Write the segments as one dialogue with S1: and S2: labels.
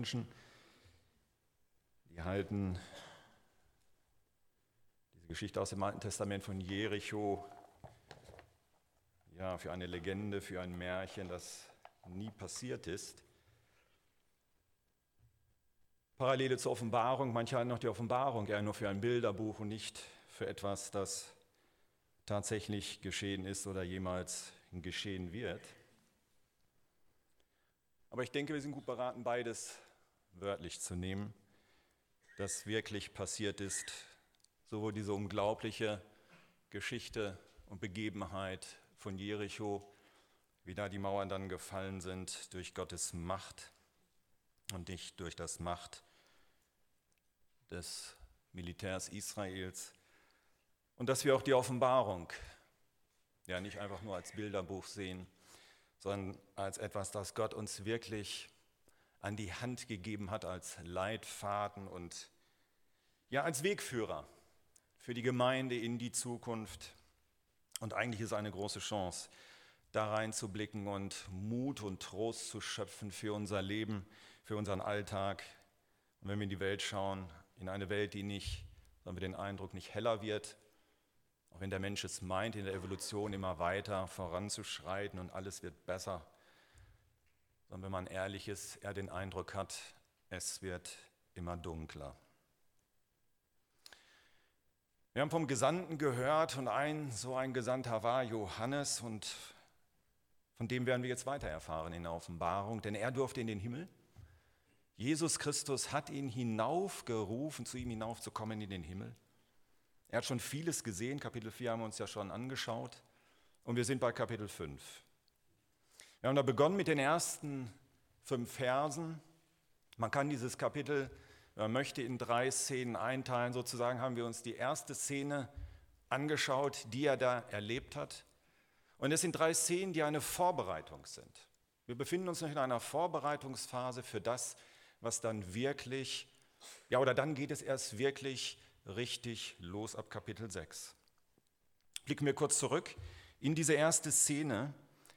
S1: Menschen, die halten diese Geschichte aus dem Alten Testament von Jericho ja, für eine Legende, für ein Märchen, das nie passiert ist. Parallele zur Offenbarung, manche halten noch die Offenbarung eher nur für ein Bilderbuch und nicht für etwas, das tatsächlich geschehen ist oder jemals geschehen wird. Aber ich denke, wir sind gut beraten, beides wörtlich zu nehmen, das wirklich passiert ist, sowohl diese unglaubliche Geschichte und Begebenheit von Jericho, wie da die Mauern dann gefallen sind durch Gottes Macht und nicht durch das Macht des Militärs Israels. Und dass wir auch die Offenbarung ja nicht einfach nur als Bilderbuch sehen, sondern als etwas, das Gott uns wirklich an die Hand gegeben hat als Leitfaden und ja als Wegführer für die Gemeinde in die Zukunft. Und eigentlich ist eine große Chance, da reinzublicken und Mut und Trost zu schöpfen für unser Leben, für unseren Alltag. Und wenn wir in die Welt schauen, in eine Welt, die nicht, haben wir den Eindruck, nicht heller wird, auch wenn der Mensch es meint, in der Evolution immer weiter voranzuschreiten und alles wird besser, sondern wenn man ehrlich ist, er den Eindruck hat, es wird immer dunkler. Wir haben vom Gesandten gehört und ein so ein Gesandter war Johannes und von dem werden wir jetzt weiter erfahren in der Offenbarung, denn er durfte in den Himmel. Jesus Christus hat ihn hinaufgerufen, zu ihm hinaufzukommen in den Himmel. Er hat schon vieles gesehen, Kapitel 4 haben wir uns ja schon angeschaut und wir sind bei Kapitel 5. Wir haben da begonnen mit den ersten fünf Versen. Man kann dieses Kapitel, wenn man möchte, in drei Szenen einteilen. Sozusagen haben wir uns die erste Szene angeschaut, die er da erlebt hat. Und es sind drei Szenen, die eine Vorbereitung sind. Wir befinden uns noch in einer Vorbereitungsphase für das, was dann wirklich, ja, oder dann geht es erst wirklich richtig los ab Kapitel 6. Blicken wir kurz zurück in diese erste Szene,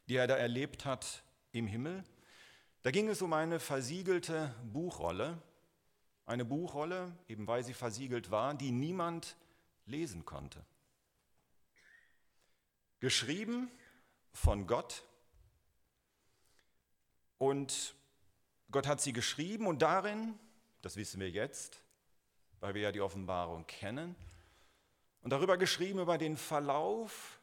S1: die er da erlebt hat im Himmel. Da ging es um eine versiegelte Buchrolle, eine Buchrolle, eben weil sie versiegelt war, die niemand lesen konnte. Geschrieben von Gott und Gott hat sie geschrieben und darin, das wissen wir jetzt, weil wir ja die Offenbarung kennen. Und darüber geschrieben über den Verlauf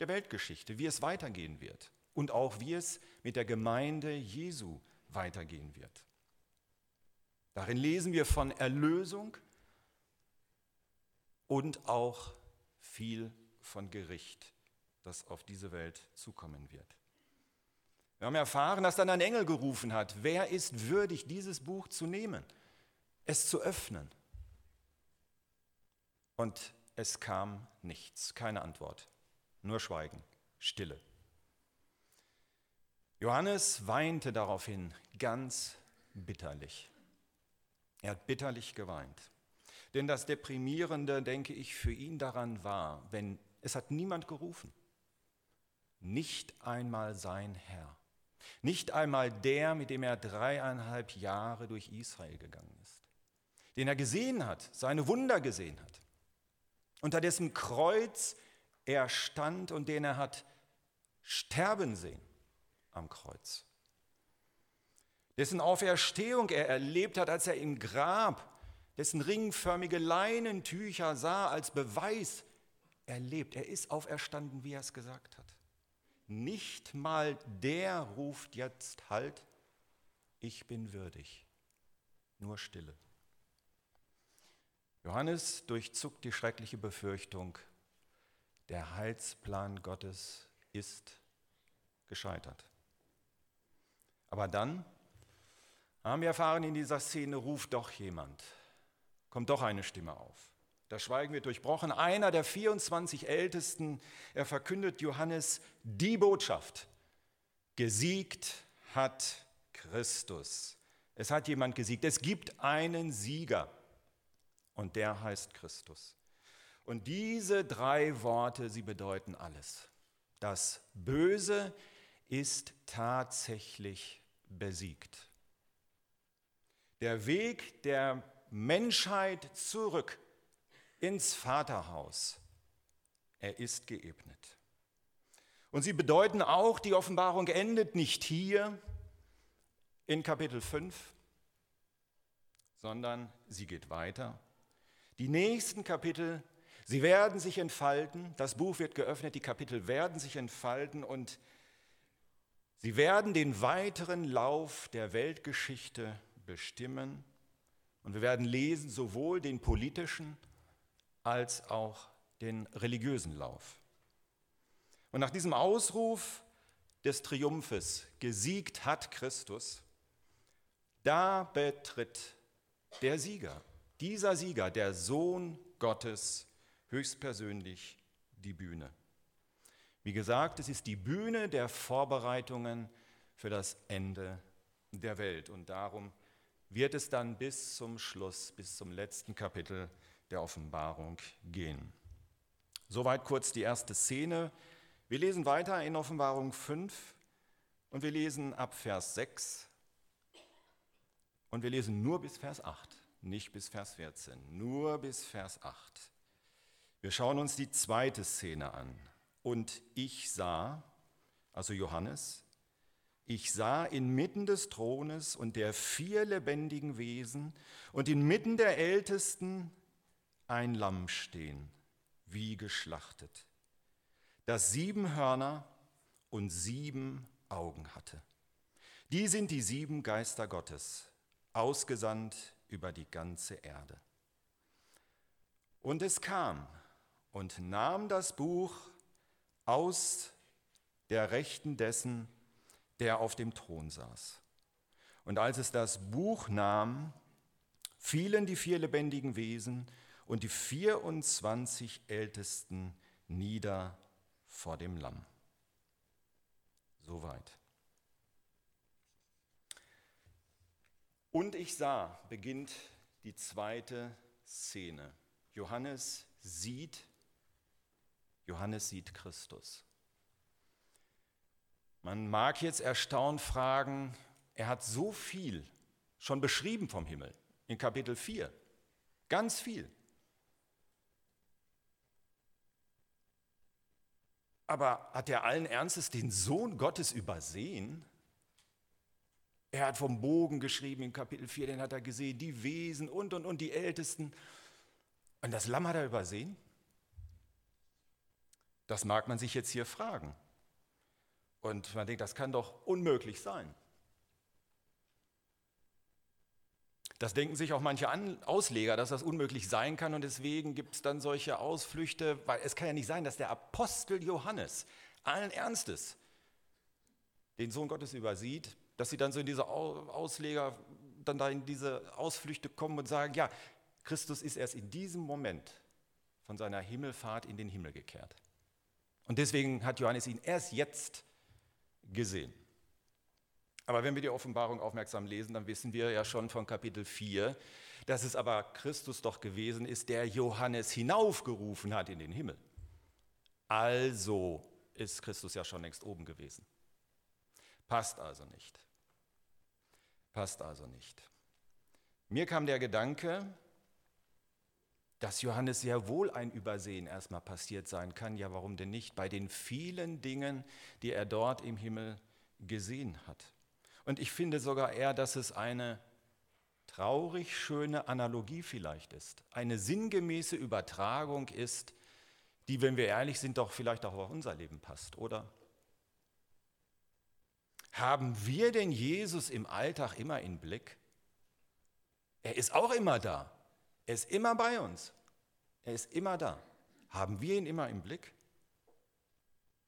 S1: der Weltgeschichte, wie es weitergehen wird und auch wie es mit der Gemeinde Jesu weitergehen wird. Darin lesen wir von Erlösung und auch viel von Gericht, das auf diese Welt zukommen wird. Wir haben erfahren, dass dann ein Engel gerufen hat, wer ist würdig, dieses Buch zu nehmen, es zu öffnen und es kam nichts, keine Antwort, nur Schweigen, Stille. Johannes weinte daraufhin ganz bitterlich. Er hat bitterlich geweint. Denn das Deprimierende, denke ich, für ihn daran war, wenn es hat niemand gerufen, nicht einmal sein Herr, nicht einmal der, mit dem er dreieinhalb Jahre durch Israel gegangen ist, den er gesehen hat, seine Wunder gesehen hat. Unter dessen Kreuz er stand und den er hat sterben sehen am Kreuz. Dessen Auferstehung er erlebt hat, als er im Grab, dessen ringförmige Leinentücher sah als Beweis, er lebt, er ist auferstanden, wie er es gesagt hat. Nicht mal der ruft jetzt Halt, ich bin würdig, nur Stille. Johannes durchzuckt die schreckliche Befürchtung, der Heilsplan Gottes ist gescheitert. Aber dann haben wir erfahren, in dieser Szene ruft doch jemand, kommt doch eine Stimme auf. Das Schweigen wird durchbrochen. Einer der 24 Ältesten, er verkündet Johannes die Botschaft. Gesiegt hat Christus. Es hat jemand gesiegt. Es gibt einen Sieger und der heißt Christus. Und diese drei Worte, sie bedeuten alles. Das Böse ist tatsächlich besiegt. der Weg der Menschheit zurück ins Vaterhaus, er ist geebnet. Und sie bedeuten auch, die Offenbarung endet nicht hier in Kapitel 5, sondern sie geht weiter. Die nächsten Kapitel, sie werden sich entfalten, das Buch wird geöffnet, die Kapitel werden sich entfalten und sie werden den weiteren Lauf der Weltgeschichte bestimmen. Und wir werden lesen sowohl den politischen als auch den religiösen Lauf. Und nach diesem Ausruf des Triumphes, gesiegt hat Christus, da betritt der Sieger, dieser Sieger, der Sohn Gottes, höchstpersönlich die Bühne. Wie gesagt, es ist die Bühne der Vorbereitungen für das Ende der Welt. Und darum wird es dann bis zum Schluss, bis zum letzten Kapitel der Offenbarung gehen. Soweit kurz die erste Szene. Wir lesen weiter in Offenbarung 5 und wir lesen ab Vers 6 und wir lesen nur bis Vers 8, nicht bis Vers 14, nur bis Vers 8. Wir schauen uns die zweite Szene an. Und ich sah, also Johannes, ich sah inmitten des Thrones und der vier lebendigen Wesen und inmitten der Ältesten ein Lamm stehen, wie geschlachtet, das sieben Hörner und sieben Augen hatte. Die sind die sieben Geister Gottes, ausgesandt über die ganze Erde. Und es kam und nahm das Buch aus der Rechten dessen, der auf dem Thron saß. Und als es das Buch nahm, fielen die vier lebendigen Wesen und die 24 Ältesten nieder vor dem Lamm. Soweit. Und ich sah, beginnt die zweite Szene. Johannes sieht, Johannes sieht Christus. Man mag jetzt erstaunt fragen, er hat so viel schon beschrieben vom Himmel in Kapitel 4. Ganz viel. Aber hat er allen Ernstes den Sohn Gottes übersehen? Er hat vom Bogen geschrieben in Kapitel 4, den hat er gesehen, die Wesen und und und die Ältesten. Und das Lamm hat er übersehen? Das mag man sich jetzt hier fragen. Und man denkt, das kann doch unmöglich sein. Das denken sich auch manche Ausleger, dass das unmöglich sein kann und deswegen gibt es dann solche Ausflüchte, weil es kann ja nicht sein, dass der Apostel Johannes allen Ernstes den Sohn Gottes übersieht, dass sie dann so in diese Ausleger, dann da in diese Ausflüchte kommen und sagen, ja, Christus ist erst in diesem Moment von seiner Himmelfahrt in den Himmel gekehrt. Und deswegen hat Johannes ihn erst jetzt gesehen. Aber wenn wir die Offenbarung aufmerksam lesen, dann wissen wir ja schon von Kapitel 4, dass es aber Christus doch gewesen ist, der Johannes hinaufgerufen hat in den Himmel. Also ist Christus ja schon längst oben gewesen. Passt also nicht. Passt also nicht. Mir kam der Gedanke, dass Johannes sehr wohl ein Übersehen erstmal passiert sein kann. Ja, warum denn nicht? Bei den vielen Dingen, die er dort im Himmel gesehen hat. Und ich finde sogar eher, dass es eine traurig schöne Analogie vielleicht ist, eine sinngemäße Übertragung ist, die, wenn wir ehrlich sind, doch vielleicht auch auf unser Leben passt, oder? Haben wir denn Jesus im Alltag immer in Blick? Er ist auch immer da. Er ist immer bei uns. Er ist immer da. Haben wir ihn immer im Blick?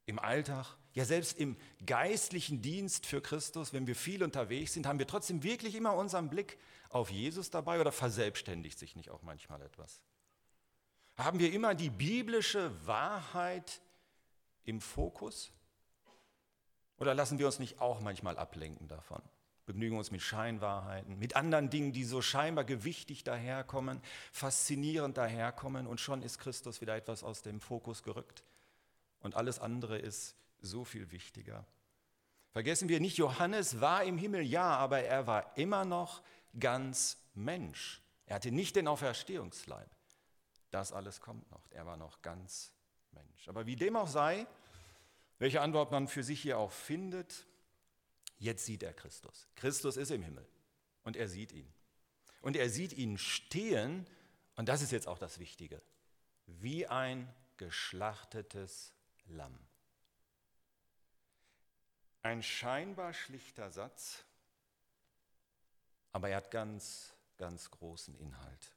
S1: Im Alltag? Ja, selbst im geistlichen Dienst für Christus, wenn wir viel unterwegs sind, haben wir trotzdem wirklich immer unseren Blick auf Jesus dabei oder verselbstständigt sich nicht auch manchmal etwas? Haben wir immer die biblische Wahrheit im Fokus? Oder lassen wir uns nicht auch manchmal ablenken davon? Begnügen uns mit Scheinwahrheiten, mit anderen Dingen, die so scheinbar gewichtig daherkommen, faszinierend daherkommen und schon ist Christus wieder etwas aus dem Fokus gerückt und alles andere ist so viel wichtiger. Vergessen wir nicht, Johannes war im Himmel, ja, aber er war immer noch ganz Mensch. Er hatte nicht den Auferstehungsleib. Das alles kommt noch. Er war noch ganz Mensch. Aber wie dem auch sei, welche Antwort man für sich hier auch findet, jetzt sieht er Christus. Christus ist im Himmel und er sieht ihn. Und er sieht ihn stehen, und das ist jetzt auch das Wichtige, wie ein geschlachtetes Lamm. Ein scheinbar schlichter Satz, aber er hat ganz, ganz großen Inhalt.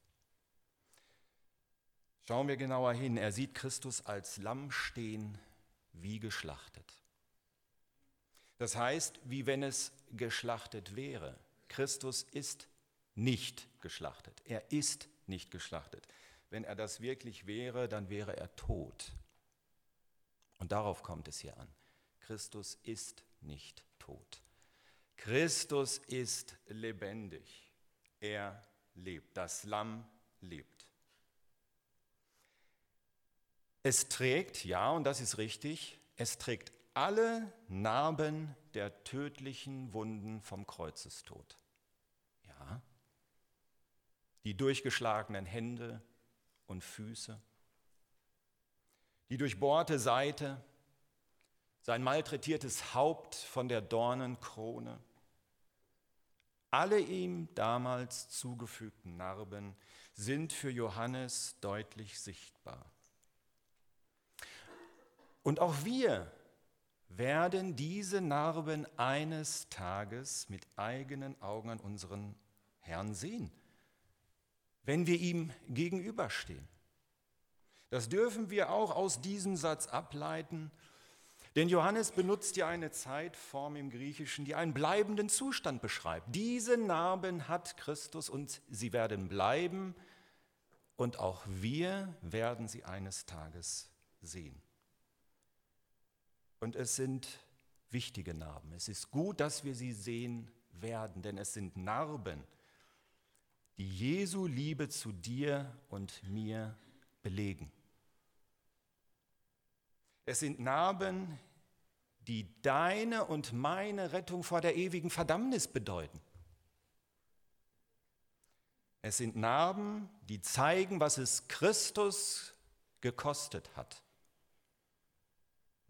S1: Schauen wir genauer hin. Er sieht Christus als Lamm stehen, wie geschlachtet. Das heißt, wie wenn es geschlachtet wäre. Christus ist nicht geschlachtet. Er ist nicht geschlachtet. Wenn er das wirklich wäre, dann wäre er tot. Und darauf kommt es hier an. Christus ist nicht tot. Christus ist lebendig. Er lebt. Das Lamm lebt. Es trägt, ja, und das ist richtig, es trägt alle Narben der tödlichen Wunden vom Kreuzestod. Ja, die durchgeschlagenen Hände und Füße, die durchbohrte Seite, sein malträtiertes Haupt von der Dornenkrone, alle ihm damals zugefügten Narben sind für Johannes deutlich sichtbar. Und auch wir werden diese Narben eines Tages mit eigenen Augen an unseren Herrn sehen, wenn wir ihm gegenüberstehen. Das dürfen wir auch aus diesem Satz ableiten, denn Johannes benutzt ja eine Zeitform im Griechischen, die einen bleibenden Zustand beschreibt. Diese Narben hat Christus und sie werden bleiben und auch wir werden sie eines Tages sehen. Und es sind wichtige Narben. Es ist gut, dass wir sie sehen werden, denn es sind Narben, die Jesu Liebe zu dir und mir belegen. Es sind Narben, die deine und meine Rettung vor der ewigen Verdammnis bedeuten. Es sind Narben, die zeigen, was es Christus gekostet hat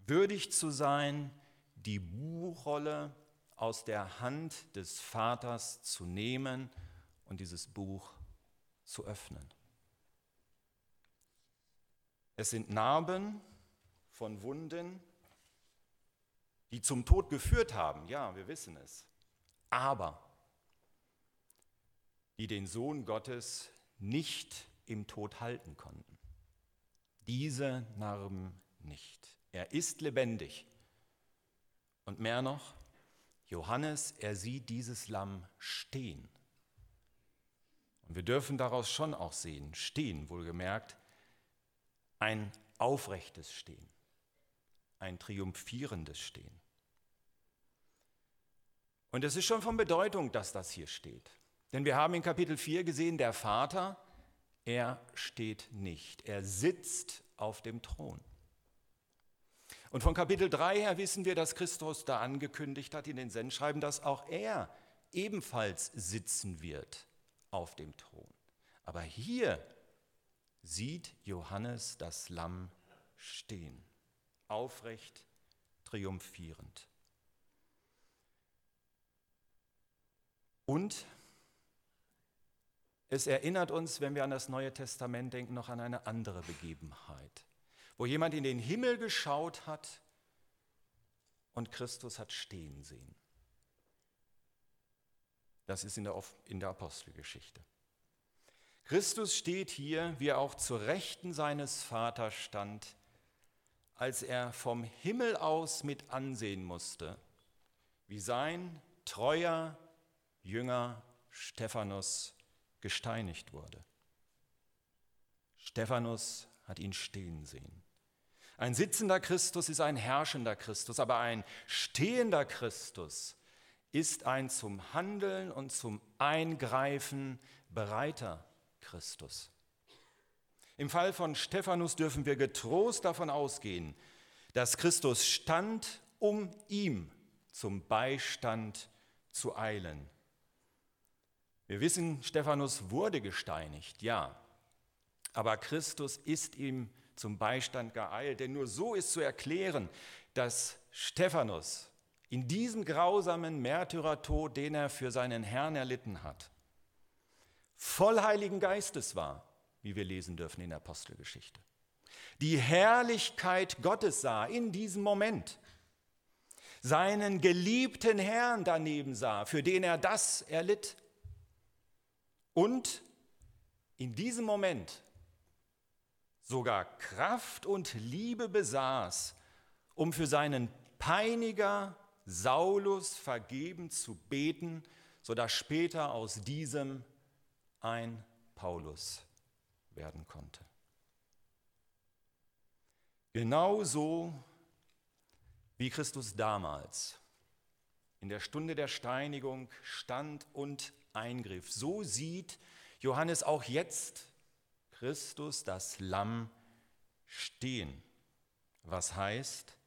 S1: würdig zu sein, die Buchrolle aus der Hand des Vaters zu nehmen und dieses Buch zu öffnen. Es sind Narben von Wunden, die zum Tod geführt haben, ja, wir wissen es, aber die den Sohn Gottes nicht im Tod halten konnten. Diese Narben nicht. Er ist lebendig. Und mehr noch, Johannes, er sieht dieses Lamm stehen. Und wir dürfen daraus schon auch sehen, stehen, wohlgemerkt, ein aufrechtes Stehen, ein triumphierendes Stehen. Und es ist schon von Bedeutung, dass das hier steht. Denn wir haben in Kapitel 4 gesehen, der Vater, er steht nicht, er sitzt auf dem Thron. Und von Kapitel 3 her wissen wir, dass Christus da angekündigt hat in den Sendschreiben, dass auch er ebenfalls sitzen wird auf dem Thron. Aber hier sieht Johannes das Lamm stehen, aufrecht, triumphierend. Und es erinnert uns, wenn wir an das Neue Testament denken, noch an eine andere Begebenheit wo jemand in den Himmel geschaut hat und Christus hat stehen sehen. Das ist in der, in der Apostelgeschichte. Christus steht hier, wie er auch zur Rechten seines Vaters stand, als er vom Himmel aus mit ansehen musste, wie sein treuer Jünger Stephanus gesteinigt wurde. Stephanus hat ihn stehen sehen. Ein sitzender Christus ist ein herrschender Christus, aber ein stehender Christus ist ein zum Handeln und zum Eingreifen bereiter Christus. Im Fall von Stephanus dürfen wir getrost davon ausgehen, dass Christus stand, um ihm zum Beistand zu eilen. Wir wissen, Stephanus wurde gesteinigt, ja, aber Christus ist ihm zum Beistand geeilt, denn nur so ist zu erklären, dass Stephanus in diesem grausamen Märtyrertod, den er für seinen Herrn erlitten hat, voll Heiligen Geistes war, wie wir lesen dürfen in der Apostelgeschichte. Die Herrlichkeit Gottes sah in diesem Moment, seinen geliebten Herrn daneben sah, für den er das erlitt. Und in diesem Moment sogar Kraft und Liebe besaß, um für seinen Peiniger Saulus vergeben zu beten, sodass später aus diesem ein Paulus werden konnte. Genauso wie Christus damals in der Stunde der Steinigung stand und eingriff, so sieht Johannes auch jetzt Christus, das Lamm, stehen. Was heißt,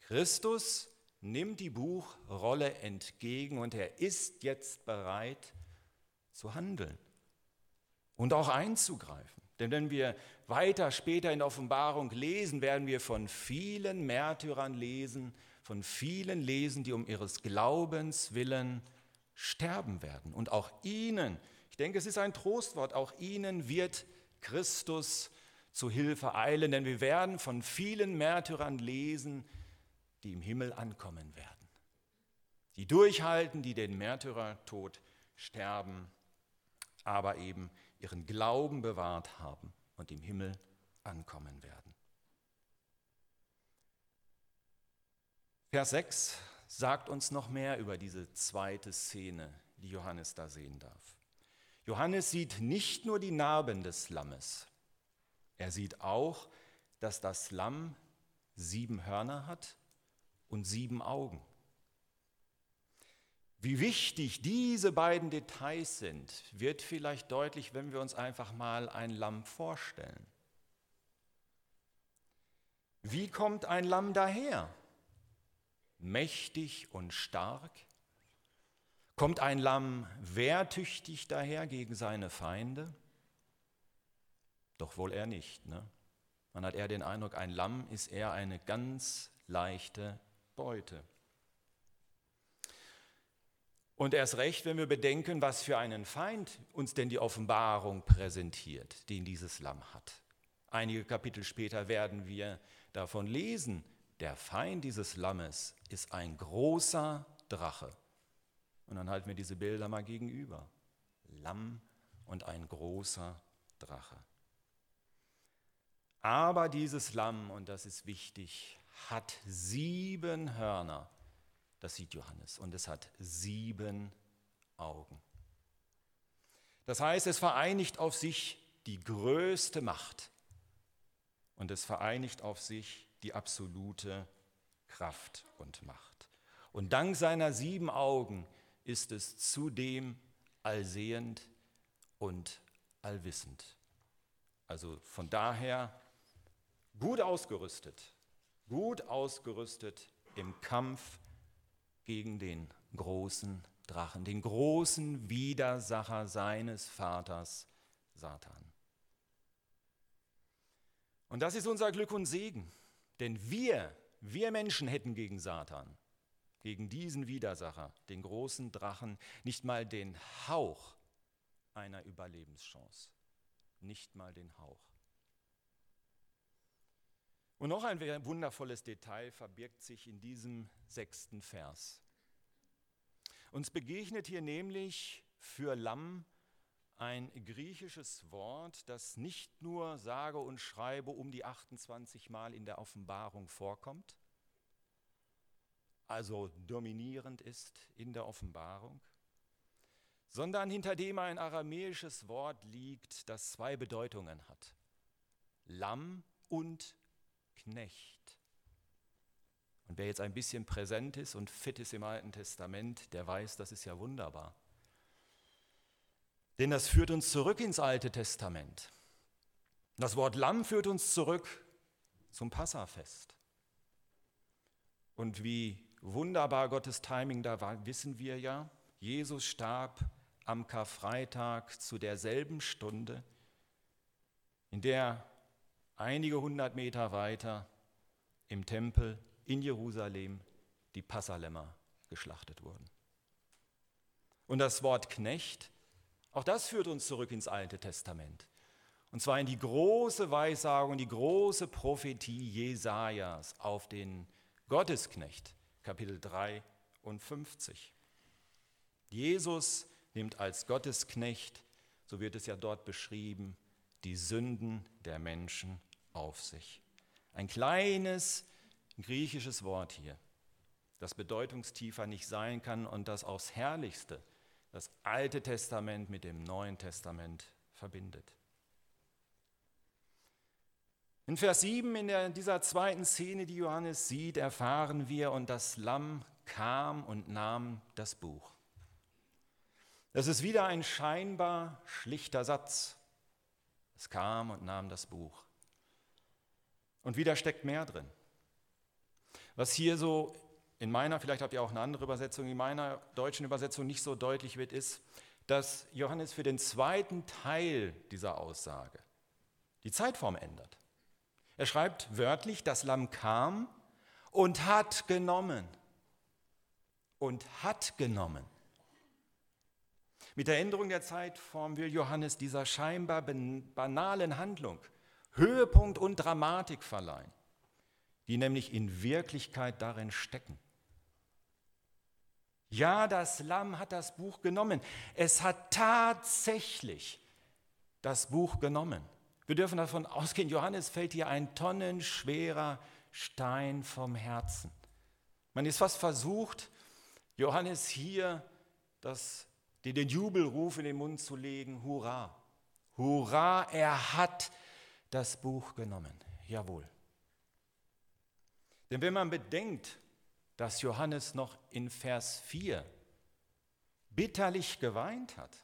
S1: Christus nimmt die Buchrolle entgegen und er ist jetzt bereit zu handeln und auch einzugreifen. Denn wenn wir weiter später in der Offenbarung lesen, werden wir von vielen Märtyrern lesen, von vielen lesen, die um ihres Glaubens willen sterben werden. Und auch ihnen ich denke, es ist ein Trostwort. Auch ihnen wird Christus zu Hilfe eilen, denn wir werden von vielen Märtyrern lesen, die im Himmel ankommen werden. Die durchhalten, die den Märtyrertod sterben, aber eben ihren Glauben bewahrt haben und im Himmel ankommen werden. Vers 6 sagt uns noch mehr über diese zweite Szene, die Johannes da sehen darf. Johannes sieht nicht nur die Narben des Lammes, er sieht auch, dass das Lamm sieben Hörner hat und sieben Augen. Wie wichtig diese beiden Details sind, wird vielleicht deutlich, wenn wir uns einfach mal ein Lamm vorstellen. Wie kommt ein Lamm daher? Mächtig und stark, Kommt ein Lamm wehrtüchtig daher gegen seine Feinde? Doch wohl er nicht. Ne? Man hat eher den Eindruck, ein Lamm ist eher eine ganz leichte Beute. Und erst recht, wenn wir bedenken, was für einen Feind uns denn die Offenbarung präsentiert, den dieses Lamm hat. Einige Kapitel später werden wir davon lesen, der Feind dieses Lammes ist ein großer Drache. Und dann halten wir diese Bilder mal gegenüber. Lamm und ein großer Drache. Aber dieses Lamm, und das ist wichtig, hat sieben Hörner. Das sieht Johannes. Und es hat sieben Augen. Das heißt, es vereinigt auf sich die größte Macht. Und es vereinigt auf sich die absolute Kraft und Macht. Und dank seiner sieben Augen ist es zudem allsehend und allwissend. Also von daher gut ausgerüstet, gut ausgerüstet im Kampf gegen den großen Drachen, den großen Widersacher seines Vaters Satan. Und das ist unser Glück und Segen, denn wir, wir Menschen hätten gegen Satan gegen diesen Widersacher, den großen Drachen, nicht mal den Hauch einer Überlebenschance. Nicht mal den Hauch. Und noch ein wundervolles Detail verbirgt sich in diesem sechsten Vers. Uns begegnet hier nämlich für Lamm ein griechisches Wort, das nicht nur sage und schreibe um die 28 Mal in der Offenbarung vorkommt, also dominierend ist in der Offenbarung, sondern hinter dem ein aramäisches Wort liegt, das zwei Bedeutungen hat. Lamm und Knecht. Und wer jetzt ein bisschen präsent ist und fit ist im Alten Testament, der weiß, das ist ja wunderbar. Denn das führt uns zurück ins Alte Testament. Das Wort Lamm führt uns zurück zum Passafest. Und wie wunderbar Gottes Timing da war, wissen wir ja. Jesus starb am Karfreitag zu derselben Stunde, in der einige hundert Meter weiter im Tempel in Jerusalem die Passalämmer geschlachtet wurden. Und das Wort Knecht, auch das führt uns zurück ins Alte Testament. Und zwar in die große Weissagung, die große Prophetie Jesajas auf den Gottesknecht, Kapitel 53. Jesus nimmt als Gottesknecht, so wird es ja dort beschrieben, die Sünden der Menschen auf sich. Ein kleines griechisches Wort hier, das bedeutungstiefer nicht sein kann und das aufs Herrlichste das Alte Testament mit dem Neuen Testament verbindet. In Vers 7 in der, dieser zweiten Szene, die Johannes sieht, erfahren wir, und das Lamm kam und nahm das Buch. Das ist wieder ein scheinbar schlichter Satz. Es kam und nahm das Buch. Und wieder steckt mehr drin. Was hier so in meiner, vielleicht habt ihr auch eine andere Übersetzung, in meiner deutschen Übersetzung nicht so deutlich wird, ist, dass Johannes für den zweiten Teil dieser Aussage die Zeitform ändert. Er schreibt wörtlich, das Lamm kam und hat genommen. Und hat genommen. Mit der Änderung der Zeitform will Johannes dieser scheinbar banalen Handlung Höhepunkt und Dramatik verleihen, die nämlich in Wirklichkeit darin stecken. Ja, das Lamm hat das Buch genommen. Es hat tatsächlich das Buch genommen. Wir dürfen davon ausgehen, Johannes fällt hier ein tonnenschwerer Stein vom Herzen. Man ist fast versucht, Johannes hier das, den Jubelruf in den Mund zu legen, Hurra, Hurra, er hat das Buch genommen. Jawohl. Denn wenn man bedenkt, dass Johannes noch in Vers 4 bitterlich geweint hat,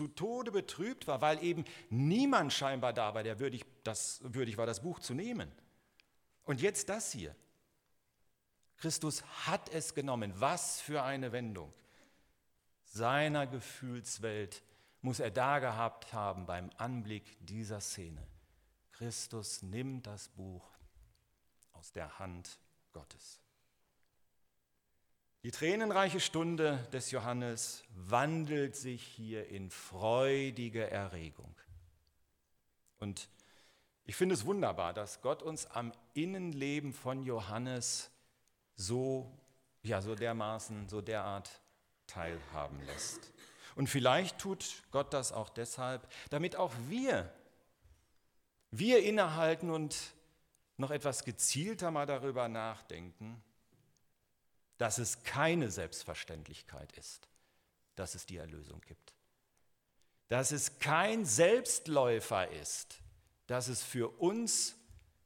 S1: zu Tode betrübt war, weil eben niemand scheinbar da war, der würdig, das, würdig war, das Buch zu nehmen. Und jetzt das hier. Christus hat es genommen. Was für eine Wendung. Seiner Gefühlswelt muss er da gehabt haben beim Anblick dieser Szene. Christus nimmt das Buch aus der Hand Gottes. Die tränenreiche Stunde des Johannes wandelt sich hier in freudige Erregung. Und ich finde es wunderbar, dass Gott uns am Innenleben von Johannes so, ja, so dermaßen, so derart teilhaben lässt. Und vielleicht tut Gott das auch deshalb, damit auch wir, wir innehalten und noch etwas gezielter mal darüber nachdenken, dass es keine Selbstverständlichkeit ist, dass es die Erlösung gibt. Dass es kein Selbstläufer ist, dass es für uns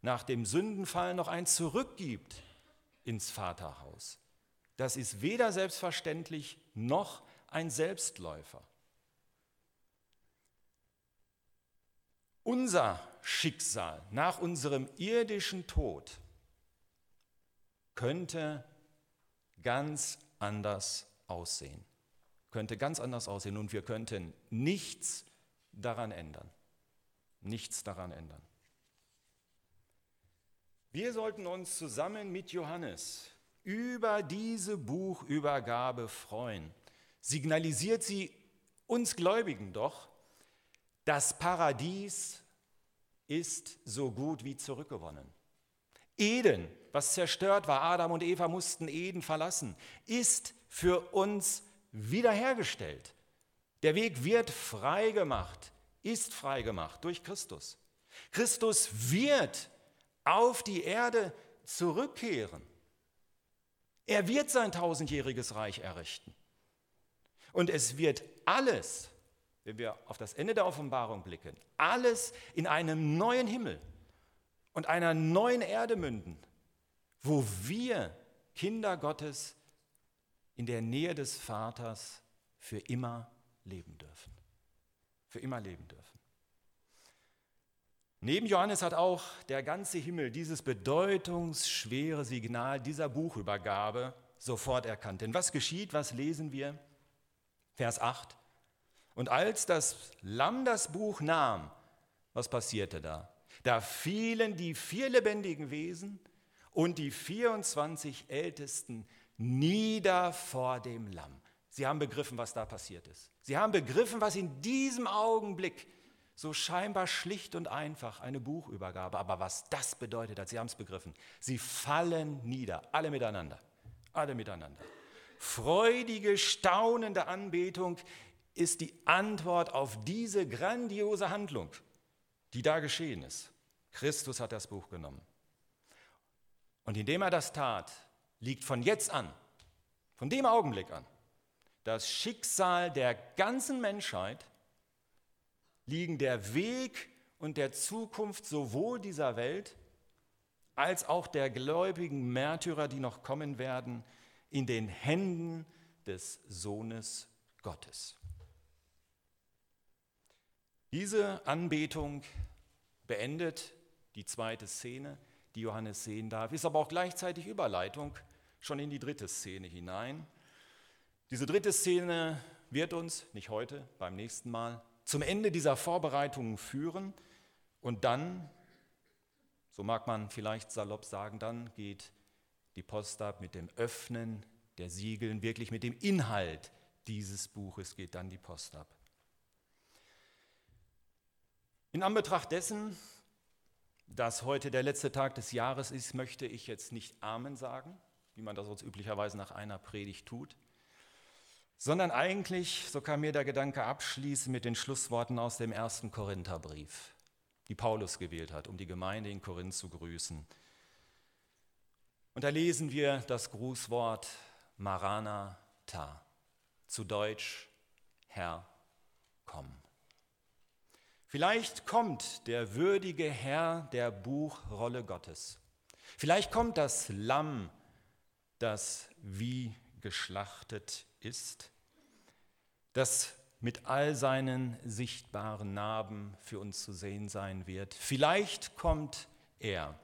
S1: nach dem Sündenfall noch ein Zurück gibt ins Vaterhaus. Das ist weder selbstverständlich noch ein Selbstläufer. Unser Schicksal nach unserem irdischen Tod könnte ganz anders aussehen. Könnte ganz anders aussehen und wir könnten nichts daran ändern. Nichts daran ändern. Wir sollten uns zusammen mit Johannes über diese Buchübergabe freuen. Signalisiert sie uns Gläubigen doch, das Paradies ist so gut wie zurückgewonnen. Eden, was zerstört war, Adam und Eva mussten Eden verlassen, ist für uns wiederhergestellt. Der Weg wird freigemacht, ist freigemacht durch Christus. Christus wird auf die Erde zurückkehren. Er wird sein tausendjähriges Reich errichten. Und es wird alles, wenn wir auf das Ende der Offenbarung blicken, alles in einem neuen Himmel und einer neuen Erde münden, wo wir Kinder Gottes in der Nähe des Vaters für immer leben dürfen. Für immer leben dürfen. Neben Johannes hat auch der ganze Himmel dieses bedeutungsschwere Signal dieser Buchübergabe sofort erkannt. Denn was geschieht, was lesen wir? Vers 8. Und als das Lamm das Buch nahm, was passierte da? Da fielen die vier lebendigen Wesen und die 24 Ältesten nieder vor dem Lamm. Sie haben begriffen, was da passiert ist. Sie haben begriffen, was in diesem Augenblick so scheinbar schlicht und einfach eine Buchübergabe, aber was das bedeutet hat, sie haben es begriffen. Sie fallen nieder, alle miteinander, alle miteinander. Freudige, staunende Anbetung ist die Antwort auf diese grandiose Handlung, die da geschehen ist. Christus hat das Buch genommen. Und indem er das tat, liegt von jetzt an, von dem Augenblick an, das Schicksal der ganzen Menschheit, liegen der Weg und der Zukunft sowohl dieser Welt als auch der gläubigen Märtyrer, die noch kommen werden, in den Händen des Sohnes Gottes. Diese Anbetung beendet die zweite Szene, die Johannes sehen darf, ist aber auch gleichzeitig Überleitung schon in die dritte Szene hinein. Diese dritte Szene wird uns, nicht heute, beim nächsten Mal, zum Ende dieser Vorbereitungen führen und dann, so mag man vielleicht salopp sagen, dann geht die Post ab mit dem Öffnen der Siegeln, wirklich mit dem Inhalt dieses Buches geht dann die Post ab. In Anbetracht dessen, dass heute der letzte Tag des Jahres ist, möchte ich jetzt nicht Amen sagen, wie man das sonst üblicherweise nach einer Predigt tut, sondern eigentlich, so kam mir der Gedanke, abschließen mit den Schlussworten aus dem ersten Korintherbrief, die Paulus gewählt hat, um die Gemeinde in Korinth zu grüßen. Und da lesen wir das Grußwort Maranatha, zu Deutsch Herr, komm. Vielleicht kommt der würdige Herr der Buchrolle Gottes. Vielleicht kommt das Lamm, das wie geschlachtet ist, das mit all seinen sichtbaren Narben für uns zu sehen sein wird. Vielleicht kommt er,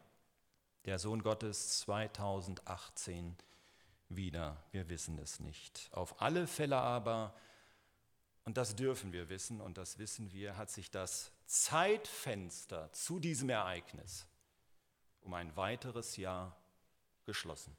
S1: der Sohn Gottes 2018, wieder. Wir wissen es nicht. Auf alle Fälle aber und das dürfen wir wissen und das wissen wir, hat sich das Zeitfenster zu diesem Ereignis um ein weiteres Jahr geschlossen.